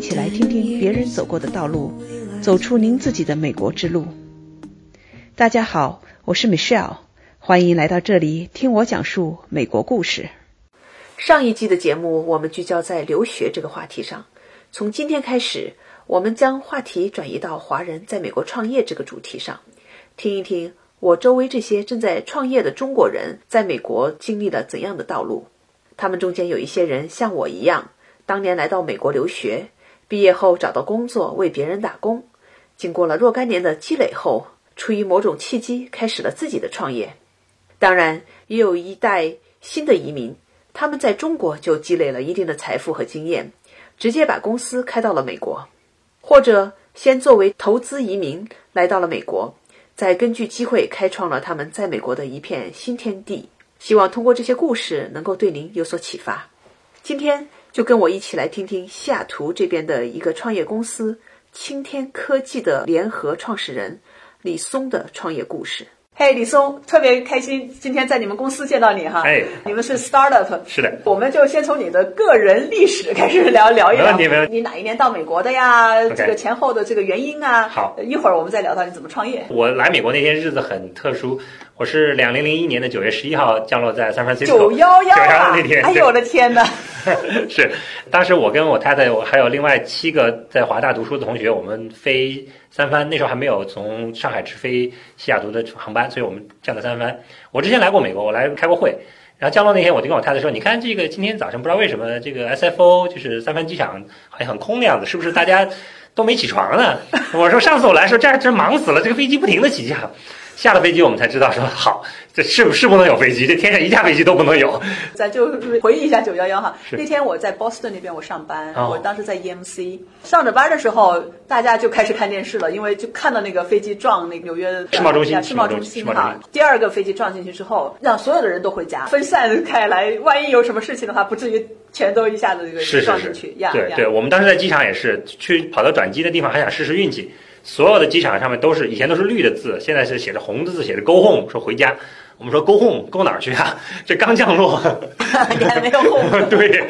一起来听听别人走过的道路，走出您自己的美国之路。大家好，我是 Michelle，欢迎来到这里听我讲述美国故事。上一季的节目，我们聚焦在留学这个话题上。从今天开始，我们将话题转移到华人在美国创业这个主题上，听一听我周围这些正在创业的中国人在美国经历了怎样的道路。他们中间有一些人像我一样，当年来到美国留学，毕业后找到工作，为别人打工，经过了若干年的积累后。出于某种契机，开始了自己的创业。当然，也有一代新的移民，他们在中国就积累了一定的财富和经验，直接把公司开到了美国，或者先作为投资移民来到了美国，再根据机会开创了他们在美国的一片新天地。希望通过这些故事能够对您有所启发。今天就跟我一起来听听西雅图这边的一个创业公司青天科技的联合创始人。李松的创业故事。嘿，李松，特别开心今天在你们公司见到你哈。哎，你们是 startup。是的。我们就先从你的个人历史开始聊聊一聊。没问题，没问题。你哪一年到美国的呀？这个前后的这个原因啊。好，一会儿我们再聊到你怎么创业。我来美国那天日子很特殊。我是两零零一年的九月十一号降落在 San Francisco。九幺幺啊！那天，哎呦我的天哪！是，当时我跟我太太，我还有另外七个在华大读书的同学，我们飞三藩，那时候还没有从上海直飞西雅图的航班，所以我们降在三藩。我之前来过美国，我来开过会，然后降落那天，我就跟我太太说：“你看这个今天早上不知道为什么这个 SFO 就是三藩机场好像很空的样子，是不是大家都没起床呢？”我说：“上次我来时候这儿真忙死了，这个飞机不停的起降。”下了飞机，我们才知道说好，这是不是不能有飞机？这天上一架飞机都不能有。咱就回忆一下九幺幺哈，那天我在波士顿那边我上班，我当时在 EMC 上着班的时候，大家就开始看电视了，因为就看到那个飞机撞那个纽约世贸中心，世贸中心哈。第二个飞机撞进去之后，让所有的人都回家，分散开来，万一有什么事情的话，不至于全都一下子这个撞进去。对对，我们当时在机场也是去跑到转机的地方，还想试试运气。所有的机场上面都是以前都是绿的字，现在是写着红的字，写着 “Go home”，说回家。我们说 “Go home”，Go 哪儿去啊？这刚降落，你还没有 home。对，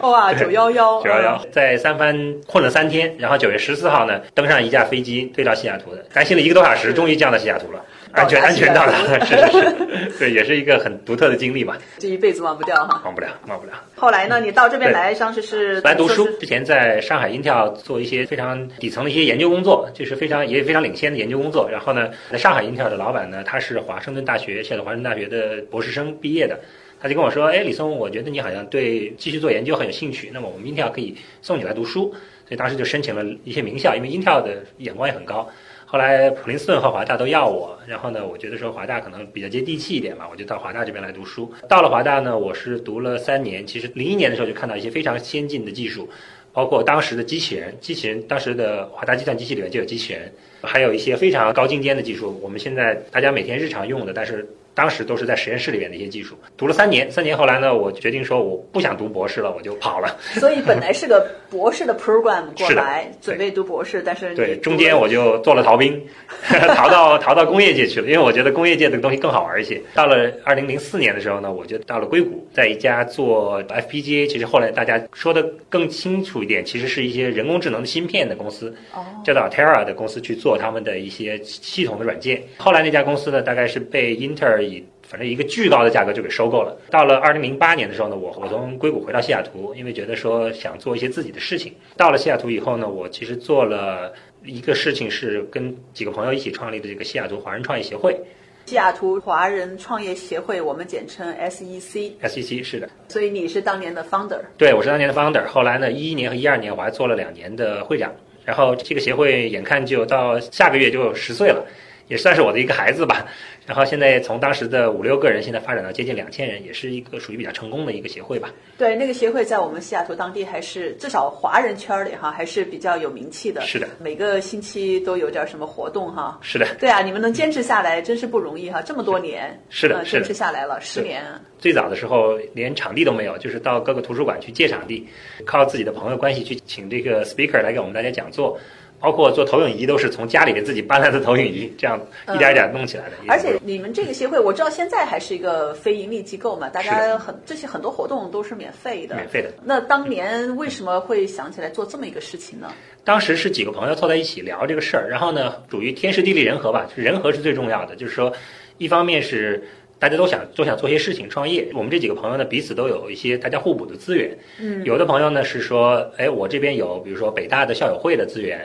哇，九幺幺，九幺幺，在三藩困了三天，然后九月十四号呢，登上一架飞机飞到西雅图的，担心了一个多小时，终于降到西雅图了。安全安全到达了，是是是，对，也是一个很独特的经历吧。这一辈子忘不掉哈，忘不了，忘不了。后来呢，你到这边来，当时是来读书。之前在上海 Intel 做一些非常底层的一些研究工作，就是非常也非常领先的研究工作。然后呢，在上海 Intel 的老板呢，他是华盛顿大学，现在华盛顿大学的博士生毕业的，他就跟我说：“哎，李松，我觉得你好像对继续做研究很有兴趣，那么我们 Intel 可以送你来读书。”所以当时就申请了一些名校，因为 Intel 的眼光也很高。后来普林斯顿和华大都要我，然后呢，我觉得说华大可能比较接地气一点嘛，我就到华大这边来读书。到了华大呢，我是读了三年。其实零一年的时候就看到一些非常先进的技术，包括当时的机器人，机器人当时的华大计算机系里面就有机器人，还有一些非常高精尖的技术，我们现在大家每天日常用的，但是。当时都是在实验室里面的一些技术，读了三年，三年后来呢，我决定说我不想读博士了，我就跑了。所以本来是个博士的 program 过来，准备读博士，但是对中间我就做了逃兵，逃到逃到工业界去了，因为我觉得工业界的东西更好玩一些。到了二零零四年的时候呢，我就到了硅谷，在一家做 FPGA，其实后来大家说的更清楚一点，其实是一些人工智能的芯片的公司，叫做 Altera 的公司去做他们的一些系统的软件。后来那家公司呢，大概是被英特尔。以反正一个巨高的价格就给收购了。到了二零零八年的时候呢，我我从硅谷回到西雅图，因为觉得说想做一些自己的事情。到了西雅图以后呢，我其实做了一个事情，是跟几个朋友一起创立的这个西雅图华人创业协会。西雅图华人创业协会，我们简称 SEC。SEC 是的。所以你是当年的 founder。对，我是当年的 founder。后来呢，一一年和一二年我还做了两年的会长。然后这个协会眼看就到下个月就十岁了。也算是我的一个孩子吧，然后现在从当时的五六个人，现在发展到接近两千人，也是一个属于比较成功的一个协会吧。对，那个协会在我们西雅图当地还是至少华人圈里哈，还是比较有名气的。是的，每个星期都有点什么活动哈。是的。对啊，你们能坚持下来真是不容易哈，这么多年。是的，坚持下来了十年。最早的时候连场地都没有，就是到各个图书馆去借场地，靠自己的朋友关系去请这个 speaker 来给我们大家讲座。包括做投影仪都是从家里面自己搬来的投影仪，这样一点一点弄起来的。而且你们这个协会，我知道现在还是一个非盈利机构嘛，大家很这些很多活动都是免费的。免费的。那当年为什么会想起来做这么一个事情呢？当时是几个朋友凑在一起聊这个事儿，然后呢，属于天时地利人和吧，人和是最重要的。就是说，一方面是。大家都想都想做些事情创业，我们这几个朋友呢，彼此都有一些大家互补的资源。嗯，有的朋友呢是说，哎，我这边有比如说北大的校友会的资源；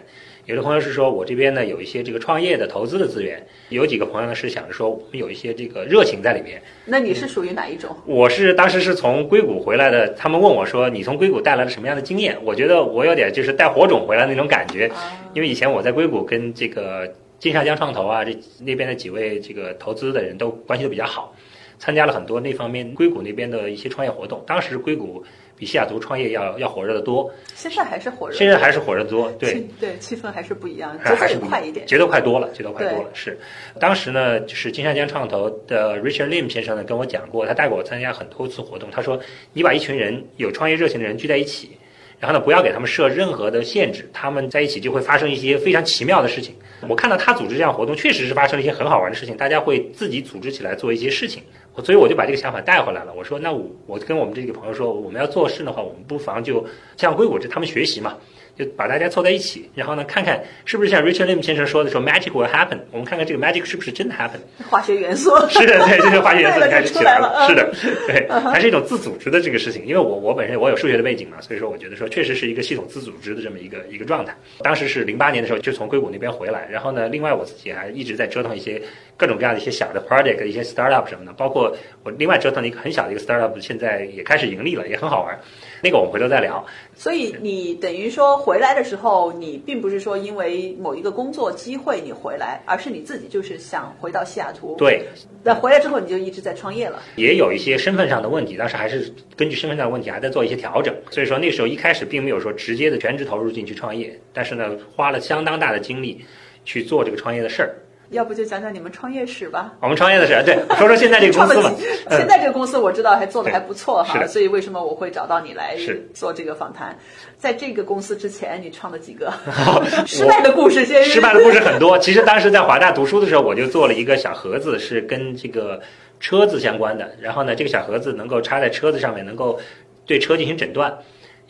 有的朋友是说我这边呢有一些这个创业的投资的资源；有几个朋友呢是想着说我们有一些这个热情在里面。那你是属于哪一种？我是当时是从硅谷回来的，他们问我说，你从硅谷带来了什么样的经验？我觉得我有点就是带火种回来那种感觉，因为以前我在硅谷跟这个。金沙江创投啊，这那边的几位这个投资的人都关系都比较好，参加了很多那方面硅谷那边的一些创业活动。当时硅谷比西雅图创业要要火热的多，现在还是火热，现在还是火热多，对对，气氛还是不一样，节奏快一点，节奏快多了，节奏快多了。是，当时呢，就是金沙江创投的 Richard Lim 先生呢跟我讲过，他带过我参加很多次活动，他说你把一群人有创业热情的人聚在一起。然后呢，不要给他们设任何的限制，他们在一起就会发生一些非常奇妙的事情。我看到他组织这样活动，确实是发生了一些很好玩的事情，大家会自己组织起来做一些事情。所以我就把这个想法带回来了。我说，那我我跟我们这个朋友说，我们要做事的话，我们不妨就向硅谷这他们学习嘛。就把大家凑在一起，然后呢，看看是不是像 Richard Lim 先生说的说 magic will happen。我们看看这个 magic 是不是真的 happen。化学元素是的，对，这个化学元素 开始起来了。是的，对，还是一种自组织的这个事情。因为我我本身我有数学的背景嘛，所以说我觉得说确实是一个系统自组织的这么一个一个状态。当时是零八年的时候就从硅谷那边回来，然后呢，另外我自己还一直在折腾一些各种各样的一些小的 project，一些 startup 什么的，包括我另外折腾了一个很小的一个 startup，现在也开始盈利了，也很好玩。那个我们回头再聊。所以你等于说回来的时候，你并不是说因为某一个工作机会你回来，而是你自己就是想回到西雅图。对。那回来之后你就一直在创业了。也有一些身份上的问题，但是还是根据身份上的问题还在做一些调整。所以说那时候一开始并没有说直接的全职投入进去创业，但是呢花了相当大的精力去做这个创业的事儿。要不就讲讲你们创业史吧。我们创业的事，对，说说现在这个公司吧。现在这个公司我知道还做的还不错哈，所以为什么我会找到你来做这个访谈？在这个公司之前，你创了几个 失败的故事？先失败的故事很多。其实当时在华大读书的时候，我就做了一个小盒子，是跟这个车子相关的。然后呢，这个小盒子能够插在车子上面，能够对车进行诊断。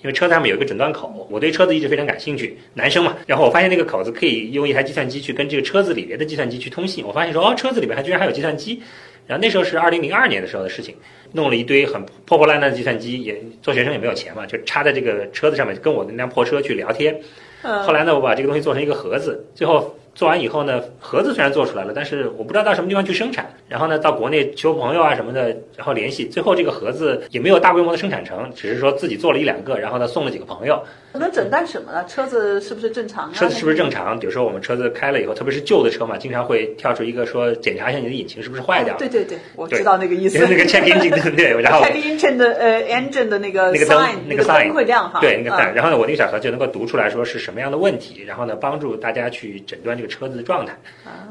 因为车子上面有一个诊断口，我对车子一直非常感兴趣，男生嘛。然后我发现那个口子可以用一台计算机去跟这个车子里边的计算机去通信。我发现说，哦，车子里边还居然还有计算机。然后那时候是二零零二年的时候的事情，弄了一堆很破破烂烂的计算机，也做学生也没有钱嘛，就插在这个车子上面，跟我的那辆破车去聊天。后来呢，我把这个东西做成一个盒子，最后。做完以后呢，盒子虽然做出来了，但是我不知道到什么地方去生产。然后呢，到国内求朋友啊什么的，然后联系，最后这个盒子也没有大规模的生产成，只是说自己做了一两个，然后呢送了几个朋友。可能诊断什么呢？车子是不是正常？车子是不是正常？比如说我们车子开了以后，特别是旧的车嘛，经常会跳出一个说检查一下你的引擎是不是坏掉。对对对，我知道那个意思。那个 check engine 对，然后 check engine 的呃 engine 的那个那个灯那个 sign 会亮哈。对，那个 sign。然后呢，我那个小盒就能够读出来说是什么样的问题，然后呢帮助大家去诊断这个车子的状态。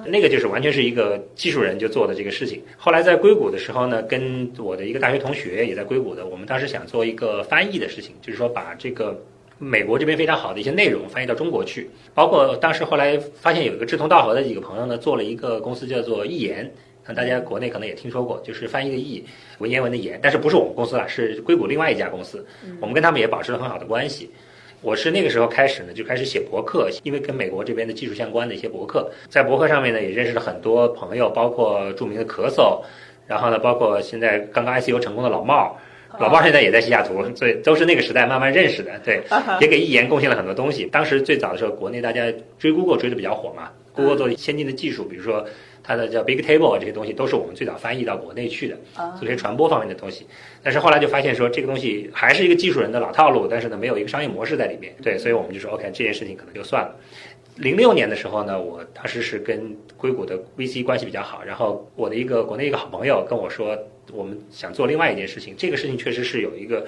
那个就是完全是一个技术人就做的这个事情。后来在硅谷的时候呢，跟我的一个大学同学也在硅谷的，我们当时想做一个翻译的事情，就是说把这个美国这边非常好的一些内容翻译到中国去。包括当时后来发现有一个志同道合的几个朋友呢，做了一个公司叫做译言，那大家国内可能也听说过，就是翻译的译，文言文的言，但是不是我们公司啦，是硅谷另外一家公司。我们跟他们也保持了很好的关系。我是那个时候开始呢，就开始写博客，因为跟美国这边的技术相关的一些博客，在博客上面呢也认识了很多朋友，包括著名的咳嗽，然后呢，包括现在刚刚 ICU 成功的老茂，老茂现在也在西雅图，所以都是那个时代慢慢认识的，对，也给易言贡献了很多东西。当时最早的时候，国内大家追 Google 追的比较火嘛，Google 做先进的技术，比如说。它的叫 Big Table 这些东西都是我们最早翻译到国内去的，做些传播方面的东西。但是后来就发现说这个东西还是一个技术人的老套路，但是呢没有一个商业模式在里面。对，所以我们就说 OK 这件事情可能就算了。零六年的时候呢，我当时是跟硅谷的 VC 关系比较好，然后我的一个国内一个好朋友跟我说，我们想做另外一件事情。这个事情确实是有一个，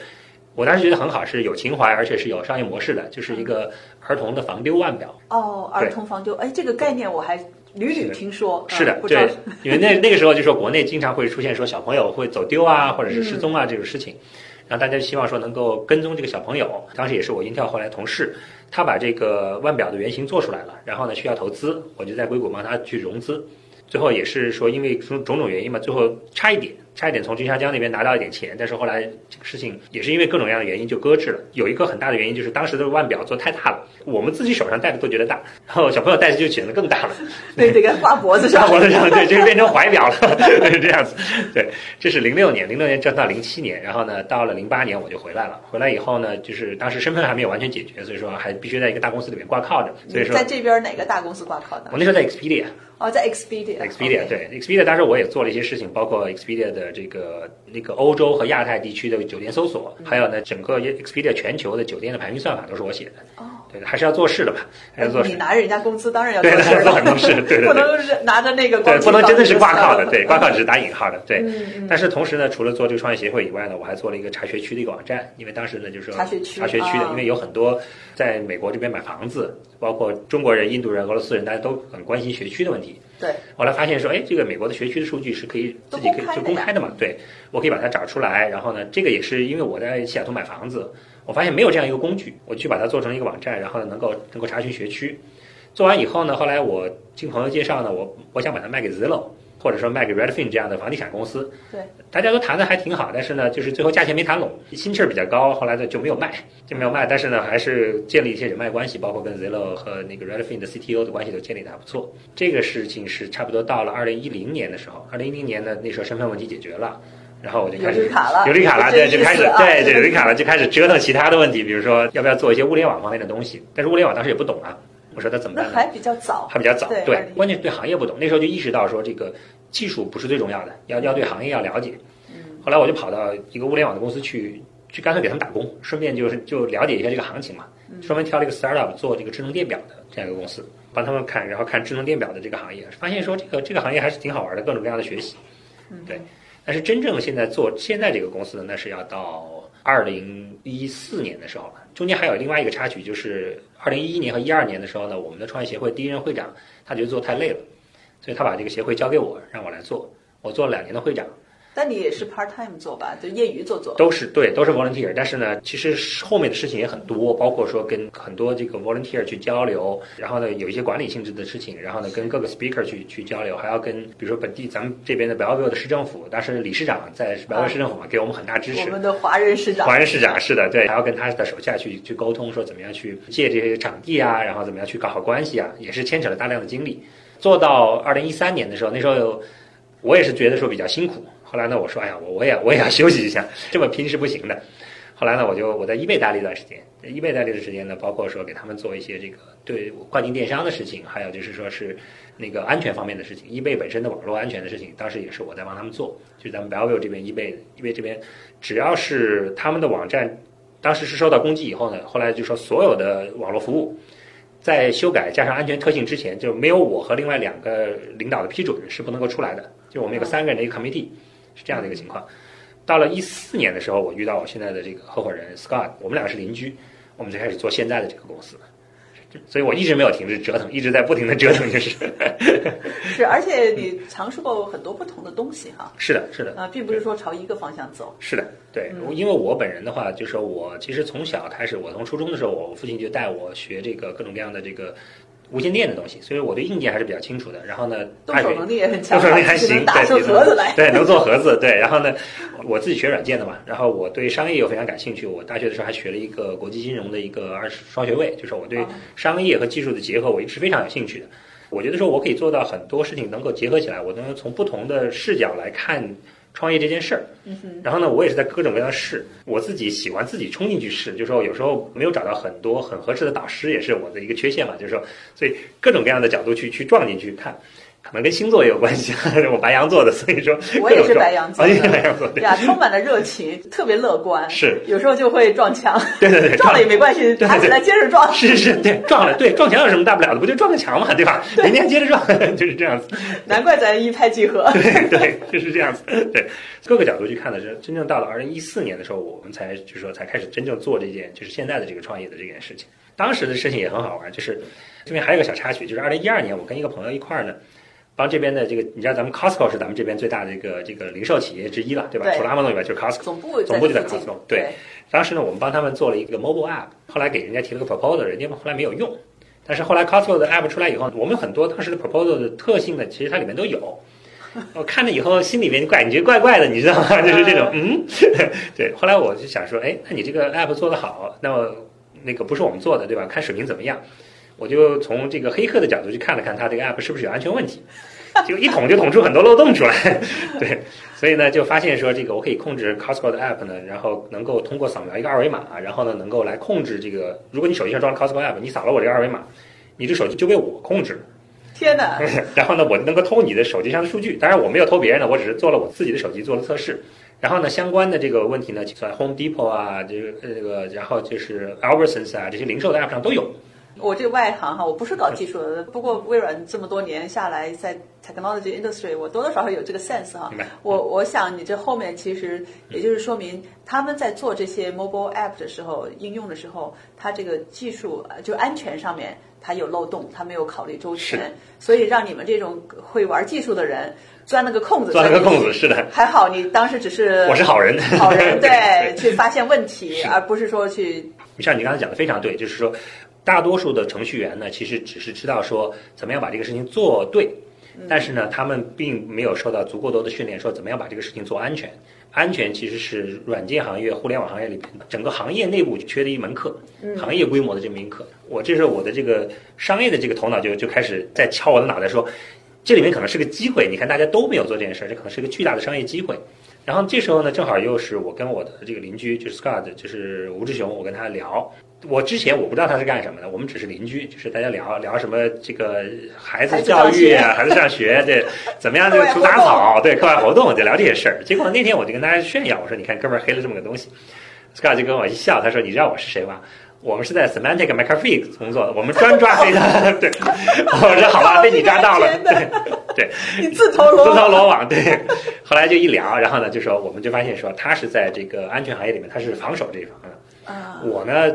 我当时觉得很好，是有情怀，而且是有商业模式的，就是一个儿童的防丢腕表。哦，儿童防丢，哎，这个概念我还。屡屡听说，是的，对，因为那那个时候就说国内经常会出现说小朋友会走丢啊，或者是失踪啊这种事情，然后大家希望说能够跟踪这个小朋友。当时也是我 Intel 后来同事，他把这个腕表的原型做出来了，然后呢需要投资，我就在硅谷帮他去融资。最后也是说因为种种种原因嘛，最后差一点。差一点从金沙江那边拿到一点钱，但是后来这个事情也是因为各种各样的原因就搁置了。有一个很大的原因就是当时的腕表做太大了，我们自己手上戴的都觉得大，然后小朋友戴着就显得更大了。对，得给挂脖子上。挂脖子上，对，就是变成怀表了，是这样子。对，这是零六年，零六年挣到零七年，然后呢，到了零八年我就回来了。回来以后呢，就是当时身份还没有完全解决，所以说还必须在一个大公司里面挂靠着。所以说在这边哪个大公司挂靠的？我那时候在 Expedia。哦，在 Expedia。Expedia 对 Expedia，当时我也做了一些事情，包括 Expedia 的这个。那个欧洲和亚太地区的酒店搜索，还有呢，整个 Expedia 全球的酒店的排名算法都是我写的。哦，对，还是要做事的嘛，还要做事。你拿着人家工资，当然要做事做很多事，对对。不能是拿着那个对，不能真的是挂靠的，对，挂靠只是打引号的，对。但是同时呢，除了做这个创业协会以外呢，我还做了一个查学区的一个网站，因为当时呢就是说查学区查学区的，因为有很多在美国这边买房子，包括中国人、印度人、俄罗斯人，大家都很关心学区的问题。对，后来发现说，哎，这个美国的学区的数据是可以自己可以就公开的嘛？对，我可以把它找出来。然后呢，这个也是因为我在西雅图买房子，我发现没有这样一个工具，我去把它做成一个网站，然后呢，能够能够查询学区。做完以后呢，后来我经朋友介绍呢，我我想把它卖给 Zillow。或者说卖给 Redfin 这样的房地产公司，对，大家都谈的还挺好，但是呢，就是最后价钱没谈拢，心气儿比较高，后来呢就没有卖，就没有卖。但是呢，还是建立一些人脉关系，包括跟 Zillow 和那个 Redfin 的 CTO 的关系都建立的还不错。这个事情是差不多到了二零一零年的时候，二零一零年呢那时候身份问题解决了，然后我就开始有绿卡了，有绿卡了，对，就开始 对对有绿卡了，就开始折腾其他的问题，比如说要不要做一些物联网方面的东西，但是物联网当时也不懂啊。我说他怎么办？还比较早，还比较早，对，关键对行业不懂。那时候就意识到说，这个技术不是最重要的，要要对行业要了解。嗯，后来我就跑到一个物联网的公司去，去干脆给他们打工，顺便就是就了解一下这个行情嘛。专门挑了一个 startup 做这个智能电表的这样一个公司，帮他们看，然后看智能电表的这个行业，发现说这个这个行业还是挺好玩的，各种各样的学习。嗯，对。但是真正现在做现在这个公司的，那是要到二零一四年的时候了。中间还有另外一个插曲，就是二零一一年和一二年的时候呢，我们的创业协会第一任会长他觉得做太累了，所以他把这个协会交给我，让我来做。我做了两年的会长。但你也是 part time 做吧，就业余做做。都是对，都是 volunteer。但是呢，其实后面的事情也很多，包括说跟很多这个 volunteer 去交流，然后呢有一些管理性质的事情，然后呢跟各个 speaker 去去交流，还要跟比如说本地咱们这边的 Bellevue 的市政府，当时理事长在市政府嘛，给我们很大支持。我们的华人市长。华人市长是的，对，还要跟他的手下去去沟通，说怎么样去借这些场地啊，然后怎么样去搞好关系啊，也是牵扯了大量的精力。做到二零一三年的时候，那时候我也是觉得说比较辛苦。后来呢，我说，哎呀，我我也我也要休息一下，这么拼是不行的。后来呢，我就我在易贝待了一段时间，易贝待了一段时间呢，包括说给他们做一些这个对跨境电商的事情，还有就是说是那个安全方面的事情，易贝本身的网络安全的事情，当时也是我在帮他们做。就咱们 Bellevue 这边，易贝易贝这边，只要是他们的网站，当时是受到攻击以后呢，后来就说所有的网络服务在修改加上安全特性之前，就没有我和另外两个领导的批准是不能够出来的。就我们有个三个人的一个 committee。是这样的一个情况，到了一四年的时候，我遇到我现在的这个合伙人 Scott，我们两个是邻居，我们就开始做现在的这个公司。所以我一直没有停止折腾，一直在不停的折腾，就是。是，而且你尝试过很多不同的东西哈。是的，是的。啊，并不是说朝一个方向走。是的，对，因为我本人的话，就是我其实从小开始，我从初中的时候，我父亲就带我学这个各种各样的这个。无线电的东西，所以我对硬件还是比较清楚的。然后呢，动手能力也很强，动手能力还行，打出盒子来，对，能做盒子，对。然后呢，我自己学软件的嘛，然后我对商业又非常感兴趣。我大学的时候还学了一个国际金融的一个二双学位，就是我对商业和技术的结合，我一直非常有兴趣的。我觉得说我可以做到很多事情能够结合起来，我能从不同的视角来看。创业这件事儿，然后呢，我也是在各种各样试，我自己喜欢自己冲进去试，就是说有时候没有找到很多很合适的导师，也是我的一个缺陷嘛，就是说，所以各种各样的角度去去撞进去看。可能跟星座也有关系，我白羊座的，所以说我也是白羊座，也是白羊座，对呀，充满了热情，特别乐观，是有时候就会撞墙，对对对，撞了也没关系，爬起来接着撞，是是，对，撞了，对，撞墙有什么大不了的？不就撞个墙嘛，对吧？明天接着撞，就是这样子。难怪咱一拍即合，对对，就是这样子。对，各个角度去看的是，真正到了二零一四年的时候，我们才就是说才开始真正做这件，就是现在的这个创业的这件事情。当时的事情也很好玩，就是这边还有个小插曲，就是二零一二年，我跟一个朋友一块儿呢。帮这边的这个，你知道咱们 Costco 是咱们这边最大的一个这个零售企业之一了，对吧？除了 Amazon 以外，就是 Costco 总部总部就在 Costco。对，当时呢，我们帮他们做了一个 mobile app，后来给人家提了个 proposal，人家后来没有用。但是后来 Costco 的 app 出来以后，我们很多当时的 proposal 的特性呢，其实它里面都有。我看了以后，心里面感觉怪怪的，你知道吗？就是这种，嗯，对。后来我就想说，哎，那你这个 app 做得好，那么那个不是我们做的，对吧？看水平怎么样？我就从这个黑客的角度去看了看它这个 app 是不是有安全问题，就一捅就捅出很多漏洞出来。对，所以呢，就发现说这个我可以控制 Costco 的 app 呢，然后能够通过扫描一个二维码，然后呢，能够来控制这个，如果你手机上装了 Costco app，你扫了我这个二维码，你这手机就被我控制了。天哪！然后呢，我能够偷你的手机上的数据。当然，我没有偷别人的，我只是做了我自己的手机做了测试。然后呢，相关的这个问题呢，在 Home Depot 啊，这个这个，然后就是 Albertsons 啊，这些零售的 app 上都有。我这个外行哈，我不是搞技术的，不过微软这么多年下来，在 technology industry，我多多少少有这个 sense 哈。我我想你这后面其实也就是说明他们在做这些 mobile app 的时候，应用的时候，它这个技术就安全上面它有漏洞，它没有考虑周全，所以让你们这种会玩技术的人钻了个空子。钻了个空子，是的。还好你当时只是我是好人，好人 对，去发现问题，而不是说去。像你刚才讲的非常对，就是说。大多数的程序员呢，其实只是知道说怎么样把这个事情做对，但是呢，他们并没有受到足够多的训练，说怎么样把这个事情做安全。安全其实是软件行业、互联网行业里边整个行业内部缺的一门课，行业规模的这门课。我这时候我的这个商业的这个头脑就就开始在敲我的脑袋说，这里面可能是个机会。你看大家都没有做这件事儿，这可能是个巨大的商业机会。然后这时候呢，正好又是我跟我的这个邻居，就是 Scott，就是吴志雄，我跟他聊。我之前我不知道他是干什么的，我们只是邻居，就是大家聊聊什么这个孩子教育啊，孩子上学，对，怎么样这个除杂草，对，课外活动，就聊这些事儿。结果那天我就跟大家炫耀，我说你看哥们儿黑了这么个东西，Scott 就跟我一笑，他说你知道我是谁吗？我们是在 Semantic McAfee 工作的，我们专抓黑的。对，我说好吧，被你抓到了，对对，你自投罗自投罗网，对。后来就一聊，然后呢就说我们就发现说他是在这个安全行业里面他是防守这一方的，啊，我呢。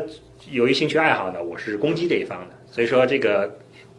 由于兴趣爱好呢，我是攻击这一方的，所以说这个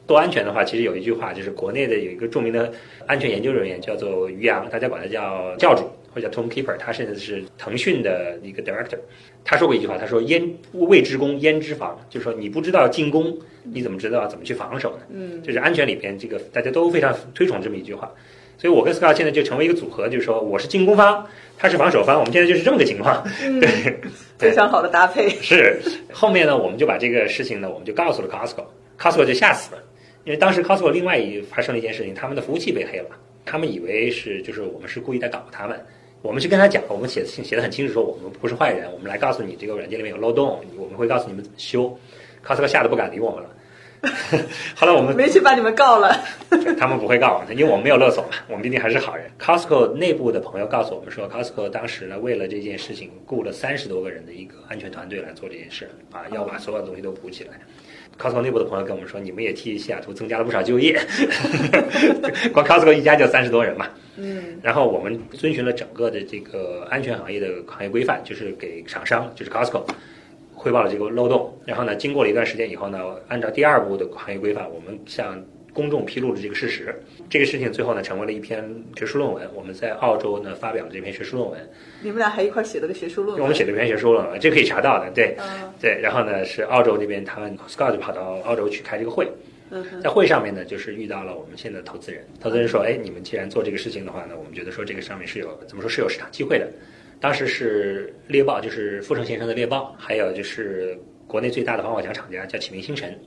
多安全的话，其实有一句话，就是国内的有一个著名的安全研究人员叫做于洋，大家管他叫教主或者叫 Tom Keeper，他甚至是腾讯的一个 director，他说过一句话，他说焉未知攻焉知防，就是说你不知道进攻，你怎么知道怎么去防守呢？嗯，就是安全里边这个大家都非常推崇这么一句话。所以，我跟 Scott 现在就成为一个组合，就是说，我是进攻方，他是防守方，我们现在就是这么个情况。对，非常好的搭配。是，后面呢，我们就把这个事情呢，我们就告诉了 Costco，Costco 就吓死了，因为当时 Costco 另外一发生了一件事情，他们的服务器被黑了，他们以为是就是我们是故意在搞他们，我们去跟他讲，我们写写的很清楚，说我们不是坏人，我们来告诉你这个软件里面有漏洞，我们会告诉你们怎么修，Costco 吓得不敢理我们了。后来我们没去把你们告了，他们不会告我，因为我们没有勒索嘛，我们毕竟还是好人。Costco 内部的朋友告诉我们说，Costco 当时呢为了这件事情雇了三十多个人的一个安全团队来做这件事，啊，要把所有的东西都补起来。Costco 内部的朋友跟我们说，你们也替西雅图增加了不少就业，光 Costco 一家就三十多人嘛。嗯，然后我们遵循了整个的这个安全行业的行业规范，就是给厂商，就是 Costco。汇报了这个漏洞，然后呢，经过了一段时间以后呢，按照第二步的行业规范，我们向公众披露了这个事实。这个事情最后呢，成为了一篇学术论文。我们在澳洲呢发表了这篇学术论文。你们俩还一块写了个学术论文？我们写了一篇学术论文，这可以查到的。对，对。然后呢，是澳洲那边他们 Scott 就跑到澳洲去开这个会。在会上面呢，就是遇到了我们现在的投资人。投资人说：“哎，你们既然做这个事情的话呢，我们觉得说这个上面是有怎么说是有市场机会的。”当时是猎豹，就是富城先生的猎豹，还有就是国内最大的防火墙厂家叫启明星辰，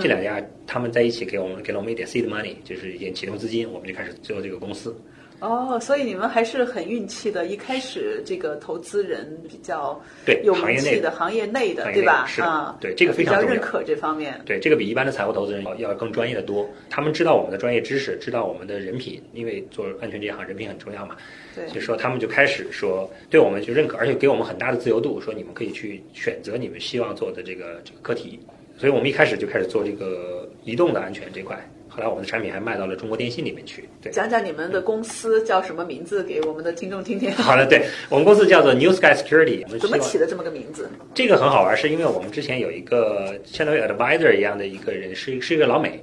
这两家他们在一起给我们给了我们一点 seed money，就是一点启动资金，我们就开始做这个公司。哦，所以你们还是很运气的。一开始这个投资人比较对有名气的行业内的，对吧？啊，对这个非常比较认可这方面。对这个比一般的财务投资人要要更专业的多。他们知道我们的专业知识，知道我们的人品，因为做安全这一行人品很重要嘛。对，就说他们就开始说对我们就认可，而且给我们很大的自由度，说你们可以去选择你们希望做的这个这个课题。所以我们一开始就开始做这个移动的安全这块。后来我们的产品还卖到了中国电信里面去。对，讲讲你们的公司叫什么名字，给我们的听众听听。好的，对我们公司叫做 New Sky Security。怎么起的这么个名字？这个很好玩，是因为我们之前有一个相当于 advisor 一样的一个人，是是一个老美，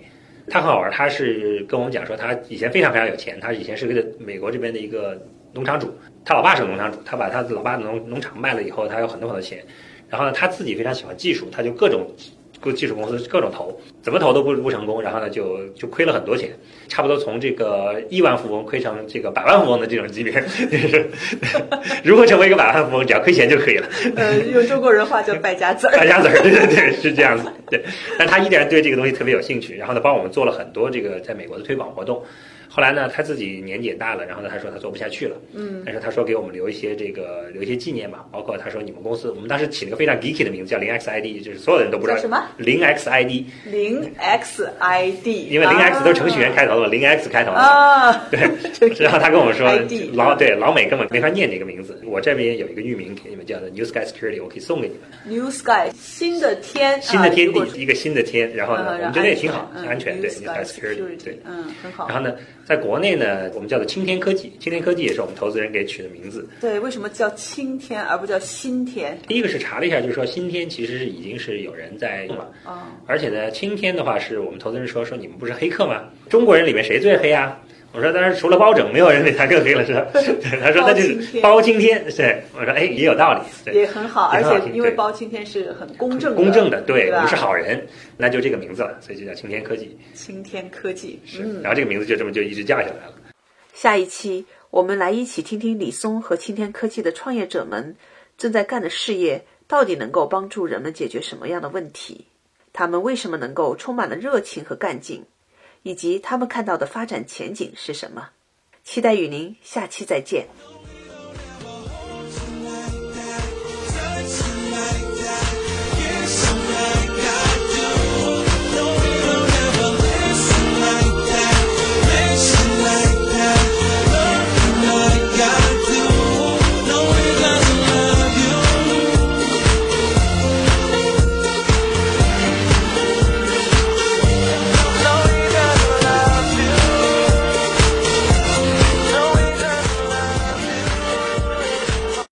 他很好玩，他是跟我们讲说，他以前非常非常有钱，他以前是个美国这边的一个农场主，他老爸是个农场主，他把他老爸的农农场卖了以后，他有很多很多钱，然后呢，他自己非常喜欢技术，他就各种。技术公司各种投，怎么投都不不成功，然后呢就就亏了很多钱，差不多从这个亿万富翁亏成这个百万富翁的这种级别。就是 如何成为一个百万富翁，只要亏钱就可以了。呃，用中国人话叫败家子儿。败家子儿，对对对，是这样子。对，但他依然对这个东西特别有兴趣，然后呢帮我们做了很多这个在美国的推广活动。后来呢，他自己年纪也大了，然后呢，他说他做不下去了。嗯。但是他说给我们留一些这个留一些纪念吧，包括他说你们公司，我们当时起了个非常 geeky 的名字叫零 X ID，就是所有的人都不知道什么零 X ID。零 X ID。因为零 X 都是程序员开头的嘛，零 X 开头的。啊。对。然后他跟我们说，老对老美根本没法念这个名字。我这边有一个域名给你们，叫做 New Sky Security，我可以送给你们。New Sky 新的天。新的天地，一个新的天。然后呢，我们觉得也挺好，安全。对 New Sky Security，对，嗯，很好。然后呢，在国内呢。我们叫做青天科技，青天科技也是我们投资人给取的名字。对，为什么叫青天而不叫新天？第一个是查了一下，就是说新天其实是已经是有人在用了。啊，而且呢，青天的话是我们投资人说说你们不是黑客吗？中国人里面谁最黑啊？我说当然除了包拯，没有人比他更黑了，是吧？他说那就是包青天。对，我说哎也有道理，也很好，而且因为包青天是很公正公正的，对，我们是好人，那就这个名字了，所以就叫青天科技。青天科技是，然后这个名字就这么就一直叫下来了。下一期我们来一起听听李松和青天科技的创业者们正在干的事业到底能够帮助人们解决什么样的问题？他们为什么能够充满了热情和干劲？以及他们看到的发展前景是什么？期待与您下期再见。